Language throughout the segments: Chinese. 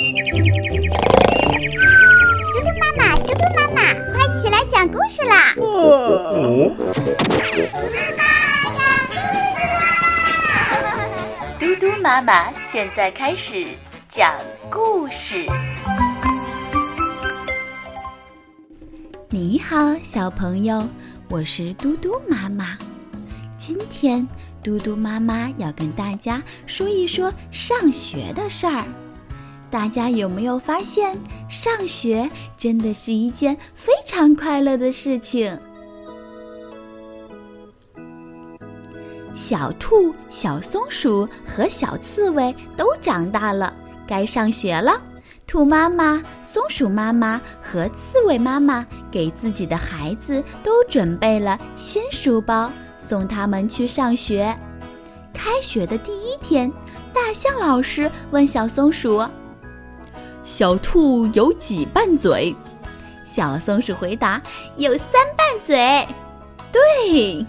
嘟嘟妈妈，嘟嘟妈妈，快起来讲故事啦！嘟嘟妈妈讲故事啦！嘟嘟妈妈现在开始讲故事。你好，小朋友，我是嘟嘟妈妈。今天，嘟嘟妈妈要跟大家说一说上学的事儿。大家有没有发现，上学真的是一件非常快乐的事情？小兔、小松鼠和小刺猬都长大了，该上学了。兔妈妈、松鼠妈妈和刺猬妈妈给自己的孩子都准备了新书包，送他们去上学。开学的第一天，大象老师问小松鼠。小兔有几瓣嘴？小松鼠回答：“有三瓣嘴。”对。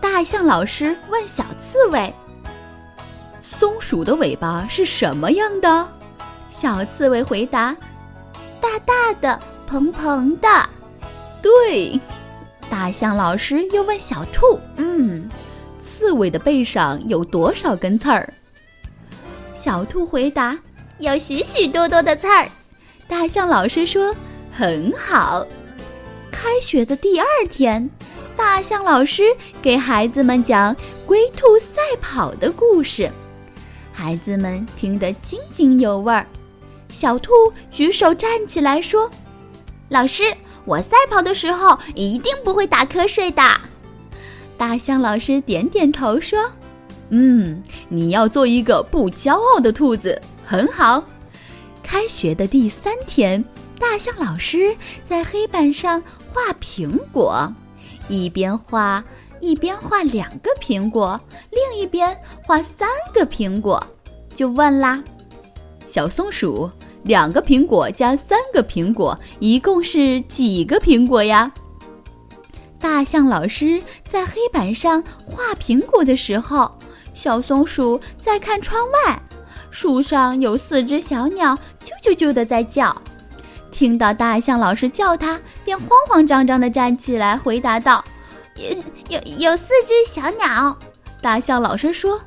大象老师问小刺猬：“松鼠的尾巴是什么样的？”小刺猬回答：“大大的，蓬蓬的。”对。大象老师又问小兔：“嗯，刺猬的背上有多少根刺儿？”小兔回答。有许许多多的刺儿，大象老师说：“很好。”开学的第二天，大象老师给孩子们讲龟兔赛跑的故事，孩子们听得津津有味儿。小兔举手站起来说：“老师，我赛跑的时候一定不会打瞌睡的。”大象老师点点头说：“嗯，你要做一个不骄傲的兔子。”很好，开学的第三天，大象老师在黑板上画苹果，一边画一边画两个苹果，另一边画三个苹果，就问啦：“小松鼠，两个苹果加三个苹果，一共是几个苹果呀？”大象老师在黑板上画苹果的时候，小松鼠在看窗外。树上有四只小鸟，啾啾啾的在叫。听到大象老师叫它，便慌慌张张地站起来，回答道：“有有有四只小鸟。”大象老师说：“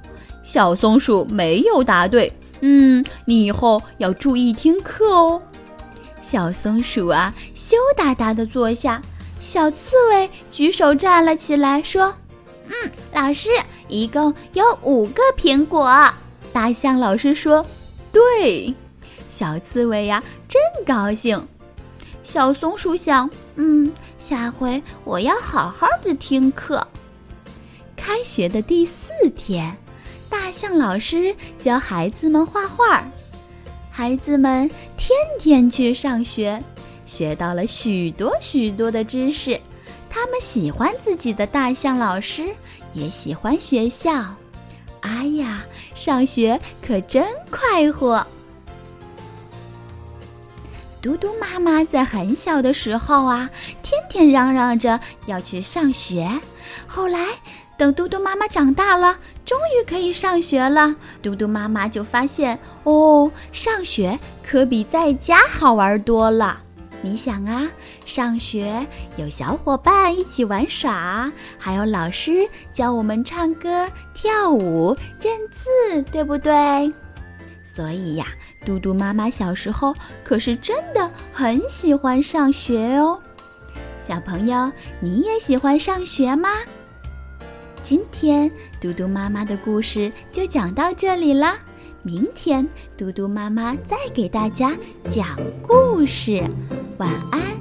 小松鼠没有答对，嗯，你以后要注意听课哦。”小松鼠啊，羞答答地坐下。小刺猬举手站了起来，说：“嗯，老师，一共有五个苹果。”大象老师说：“对，小刺猬呀，真高兴。”小松鼠想：“嗯，下回我要好好的听课。”开学的第四天，大象老师教孩子们画画，孩子们天天去上学，学到了许多许多的知识。他们喜欢自己的大象老师，也喜欢学校。哎呀，上学可真快活！嘟嘟妈妈在很小的时候啊，天天嚷嚷着要去上学。后来，等嘟嘟妈妈长大了，终于可以上学了，嘟嘟妈妈就发现，哦，上学可比在家好玩多了。你想啊，上学有小伙伴一起玩耍，还有老师教我们唱歌、跳舞、认字，对不对？所以呀，嘟嘟妈妈小时候可是真的很喜欢上学哦。小朋友，你也喜欢上学吗？今天嘟嘟妈妈的故事就讲到这里啦。明天，嘟嘟妈妈再给大家讲故事。晚安。